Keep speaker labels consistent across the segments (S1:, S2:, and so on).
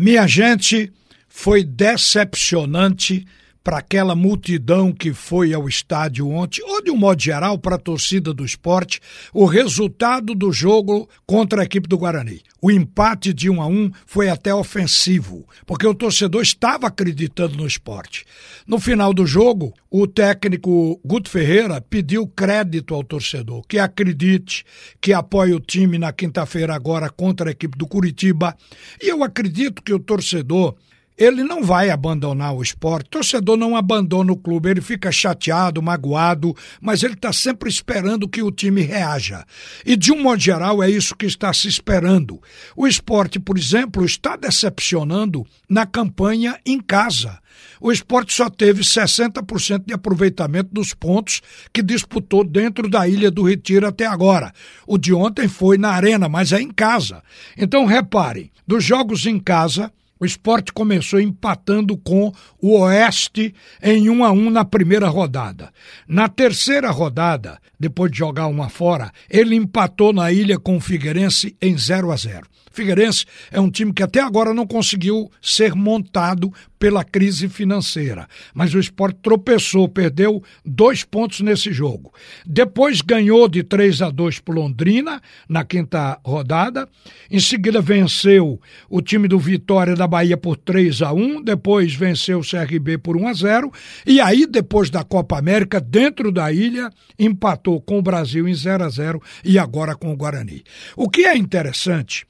S1: Minha gente, foi decepcionante para aquela multidão que foi ao estádio ontem, ou de um modo geral para a torcida do esporte, o resultado do jogo contra a equipe do Guarani. O empate de 1 a 1 foi até ofensivo, porque o torcedor estava acreditando no esporte. No final do jogo, o técnico Guto Ferreira pediu crédito ao torcedor, que acredite, que apoie o time na quinta-feira agora contra a equipe do Curitiba. E eu acredito que o torcedor ele não vai abandonar o esporte. O torcedor não abandona o clube, ele fica chateado, magoado, mas ele está sempre esperando que o time reaja. E de um modo geral é isso que está se esperando. O esporte, por exemplo, está decepcionando na campanha em casa. O esporte só teve 60% de aproveitamento dos pontos que disputou dentro da Ilha do Retiro até agora. O de ontem foi na Arena, mas é em casa. Então reparem, dos jogos em casa, o esporte começou empatando com o Oeste em 1 a 1 na primeira rodada. Na terceira rodada, depois de jogar uma fora, ele empatou na ilha com o Figueirense em 0 a 0. Figueirense é um time que até agora não conseguiu ser montado pela crise financeira. Mas o esporte tropeçou, perdeu dois pontos nesse jogo. Depois ganhou de 3 a 2 por Londrina, na quinta rodada. Em seguida venceu o time do Vitória da Bahia por 3 a 1 Depois venceu o CRB por 1 a 0 E aí, depois da Copa América, dentro da ilha, empatou com o Brasil em 0 a 0 e agora com o Guarani. O que é interessante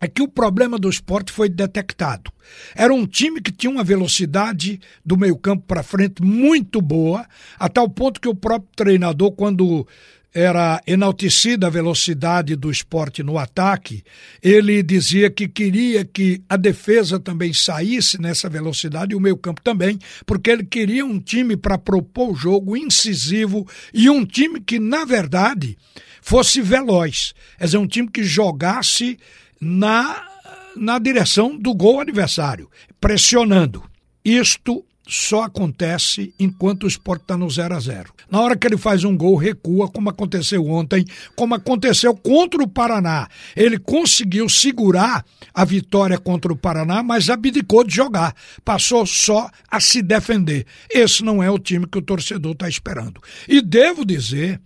S1: é que o problema do esporte foi detectado. Era um time que tinha uma velocidade do meio-campo para frente muito boa, a tal ponto que o próprio treinador, quando era enaltecida a velocidade do esporte no ataque, ele dizia que queria que a defesa também saísse nessa velocidade e o meio-campo também, porque ele queria um time para propor o jogo incisivo e um time que, na verdade, fosse veloz. Quer dizer, um time que jogasse na, na direção do gol adversário, pressionando. Isto só acontece enquanto o esporte está no 0 a 0 Na hora que ele faz um gol, recua, como aconteceu ontem, como aconteceu contra o Paraná. Ele conseguiu segurar a vitória contra o Paraná, mas abdicou de jogar. Passou só a se defender. Esse não é o time que o torcedor está esperando. E devo dizer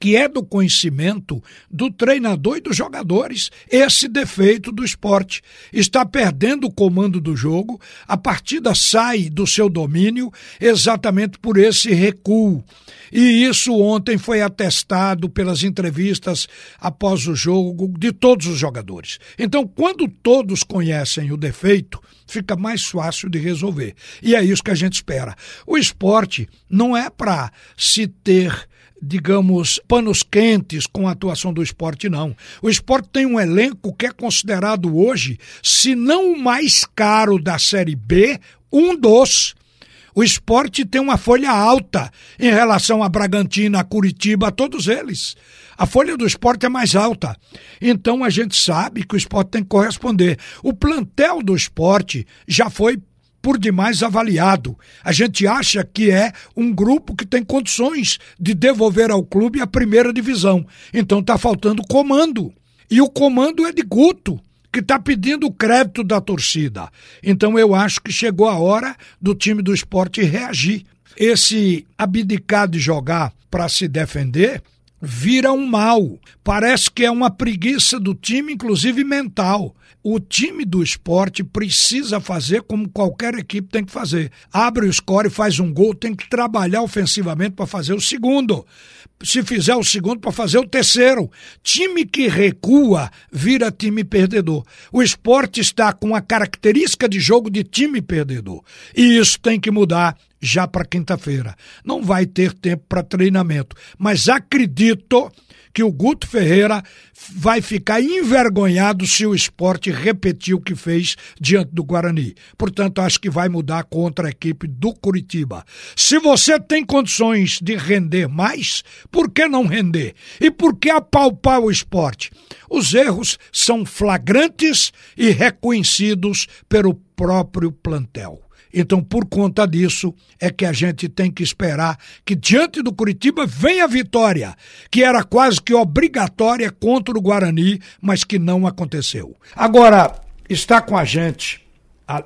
S1: que é do conhecimento do treinador e dos jogadores, esse defeito do esporte. Está perdendo o comando do jogo, a partida sai do seu domínio exatamente por esse recuo. E isso ontem foi atestado pelas entrevistas após o jogo de todos os jogadores. Então, quando todos conhecem o defeito, fica mais fácil de resolver. E é isso que a gente espera. O esporte não é para se ter digamos, panos quentes com a atuação do esporte, não. O esporte tem um elenco que é considerado hoje, se não o mais caro da Série B, um dos. O esporte tem uma folha alta em relação a Bragantina, a Curitiba, todos eles. A folha do esporte é mais alta. Então a gente sabe que o esporte tem que corresponder. O plantel do esporte já foi por demais avaliado. A gente acha que é um grupo que tem condições de devolver ao clube a primeira divisão. Então está faltando comando. E o comando é de Guto, que está pedindo o crédito da torcida. Então eu acho que chegou a hora do time do esporte reagir. Esse abdicar de jogar para se defender vira um mal. Parece que é uma preguiça do time, inclusive mental. O time do esporte precisa fazer como qualquer equipe tem que fazer. Abre o score, faz um gol, tem que trabalhar ofensivamente para fazer o segundo. Se fizer o segundo, para fazer o terceiro. Time que recua vira time perdedor. O esporte está com a característica de jogo de time perdedor. E isso tem que mudar já para quinta-feira. Não vai ter tempo para treinamento, mas acredito que o Guto Ferreira vai ficar envergonhado se o esporte repetir o que fez diante do Guarani. Portanto, acho que vai mudar contra a equipe do Curitiba. Se você tem condições de render mais, por que não render? E por que apalpar o esporte? Os erros são flagrantes e reconhecidos pelo próprio plantel. Então, por conta disso, é que a gente tem que esperar que diante do Curitiba venha a vitória, que era quase que obrigatória contra o Guarani, mas que não aconteceu. Agora, está com a gente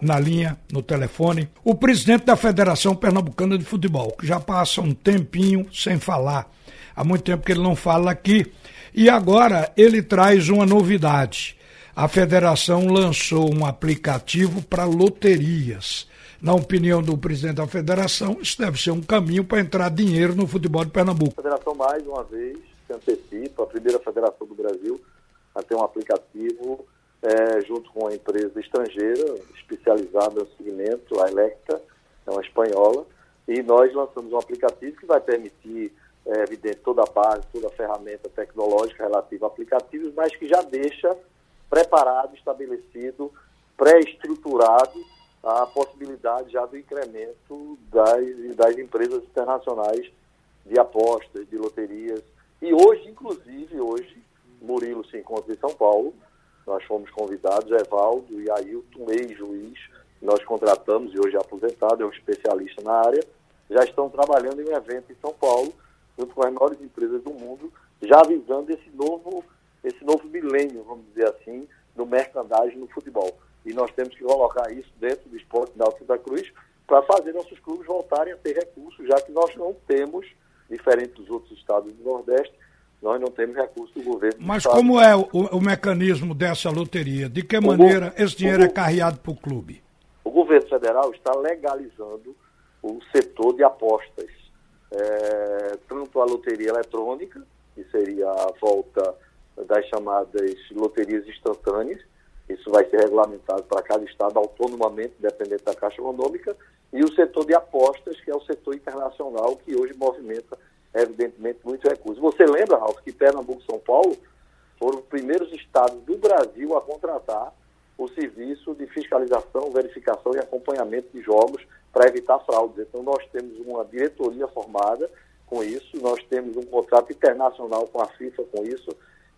S1: na linha, no telefone, o presidente da Federação Pernambucana de Futebol, que já passa um tempinho sem falar. Há muito tempo que ele não fala aqui. E agora ele traz uma novidade. A federação lançou um aplicativo para loterias. Na opinião do presidente da federação, isso deve ser um caminho para entrar dinheiro no futebol de Pernambuco.
S2: A federação, mais uma vez, se antecipa, a primeira federação do Brasil a ter um aplicativo é, junto com uma empresa estrangeira especializada no segmento, a Electa, é uma espanhola, e nós lançamos um aplicativo que vai permitir, é, evidente, toda a base, toda a ferramenta tecnológica relativa a aplicativos, mas que já deixa preparado, estabelecido, pré-estruturado a possibilidade já do incremento das, das empresas internacionais de apostas, de loterias. E hoje, inclusive, hoje, Murilo se encontra em São Paulo, nós fomos convidados, Evaldo e Ailton, ex-juiz, nós contratamos, e hoje é aposentado, é um especialista na área, já estão trabalhando em um evento em São Paulo, junto com as maiores empresas do mundo, já avisando esse novo, esse novo milênio, vamos dizer assim, do merchandising no futebol. E nós temos que colocar isso dentro do esporte da Santa Cruz para fazer nossos clubes voltarem a ter recursos, já que nós não temos, diferente dos outros estados do Nordeste, nós não temos recursos do governo.
S1: Mas do como é o, o, mecanismo dessa loteria? De que maneira esse dinheiro o, é carreado para o clube?
S2: O governo federal está legalizando o setor de apostas. É, tanto a loteria eletrônica, que seria a volta das chamadas loterias instantâneas, isso vai ser regulamentado para cada estado autonomamente, dependendo da Caixa Econômica, e o setor de apostas, que é o setor internacional, que hoje movimenta evidentemente, muitos recursos. Você lembra, Ralf, que Pernambuco e São Paulo foram os primeiros estados do Brasil a contratar o serviço de fiscalização, verificação e acompanhamento de jogos para evitar fraudes. Então, nós temos uma diretoria formada com isso, nós temos um contrato internacional com a FIFA com isso,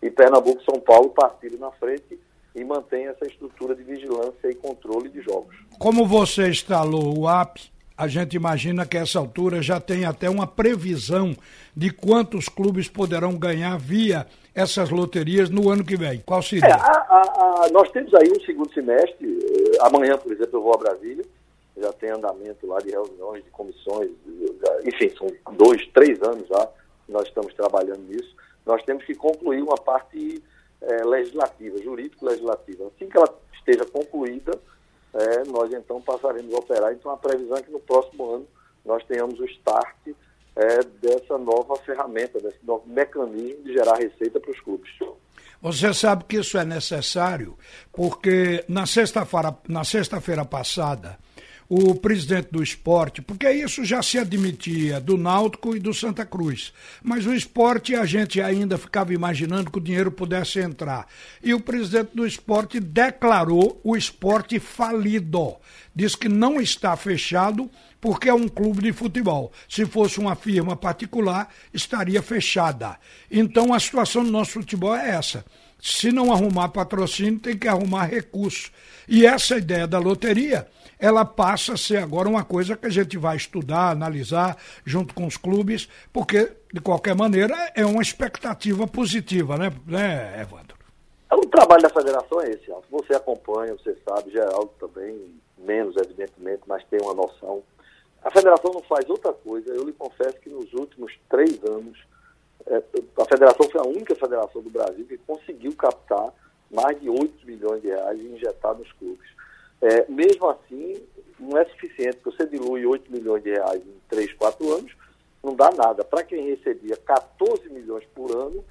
S2: e Pernambuco e São Paulo partiram na frente e mantém essa estrutura de vigilância e controle de jogos.
S1: Como você instalou o app a gente imagina que a essa altura já tem até uma previsão de quantos clubes poderão ganhar via essas loterias no ano que vem. Qual seria? É,
S2: a, a, a, nós temos aí um segundo semestre. Eh, amanhã, por exemplo, eu vou a Brasília. Já tem andamento lá de reuniões, de comissões. Enfim, são dois, três anos já que nós estamos trabalhando nisso. Nós temos que concluir uma parte é, legislativa, jurídico-legislativa. Assim que ela esteja concluída, é, nós então passaremos a operar. Então a previsão é que no próximo ano nós tenhamos o start é, dessa nova ferramenta, desse novo mecanismo de gerar receita para os clubes.
S1: Você sabe que isso é necessário, porque na sexta-feira na sexta-feira passada o presidente do esporte, porque isso já se admitia do Náutico e do Santa Cruz. Mas o esporte a gente ainda ficava imaginando que o dinheiro pudesse entrar. E o presidente do esporte declarou o esporte falido. Diz que não está fechado porque é um clube de futebol. Se fosse uma firma particular, estaria fechada. Então a situação do nosso futebol é essa. Se não arrumar patrocínio, tem que arrumar recurso. E essa ideia da loteria ela passa a ser agora uma coisa que a gente vai estudar, analisar junto com os clubes, porque, de qualquer maneira, é uma expectativa positiva, né, né Evandro?
S2: O trabalho da federação é esse, Alto. Você acompanha, você sabe, Geraldo também, menos, evidentemente, mas tem uma noção. A federação não faz outra coisa. Eu lhe confesso que nos últimos três anos, é, a federação foi a única federação do Brasil que conseguiu captar mais de 8 milhões de reais e injetar nos clubes. É, mesmo assim, não é suficiente, porque você dilui 8 milhões de reais em 3, 4 anos, não dá nada. Para quem recebia 14 milhões por ano,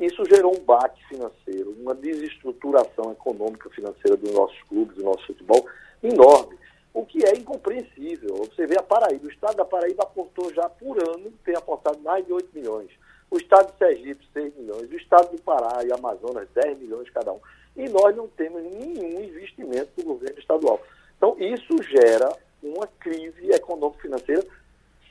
S2: isso gerou um baque financeiro, uma desestruturação econômica financeira dos nossos clubes, do nosso futebol, enorme. O que é incompreensível. Você vê a Paraíba, o estado da Paraíba aportou já por ano, tem aportado mais de 8 milhões. O estado de Sergipe, 6 milhões. O estado do Pará e Amazonas, 10 milhões cada um e nós não temos nenhum investimento do governo estadual. Então, isso gera uma crise econômico-financeira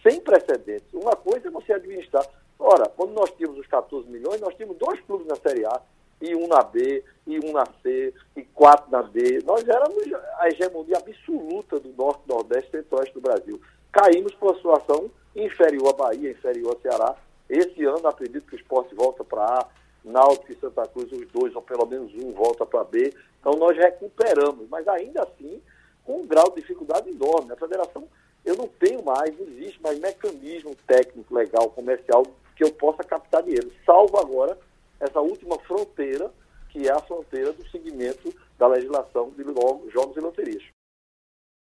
S2: sem precedentes. Uma coisa é você administrar. Ora, quando nós tínhamos os 14 milhões, nós tínhamos dois clubes na Série A, e um na B, e um na C, e quatro na D. Nós éramos a hegemonia absoluta do Norte, Nordeste e Centro-Oeste do Brasil. Caímos por uma situação inferior à Bahia, inferior ao Ceará. Esse ano, acredito que o esporte volta para A, Náutico e Santa Cruz, os dois, ou pelo menos um, volta para B. Então nós recuperamos, mas ainda assim, com um grau de dificuldade enorme. A federação, eu não tenho mais, não existe mais mecanismo técnico, legal, comercial que eu possa captar dinheiro, salvo agora essa última fronteira, que é a fronteira do segmento da legislação de jogos e loterias.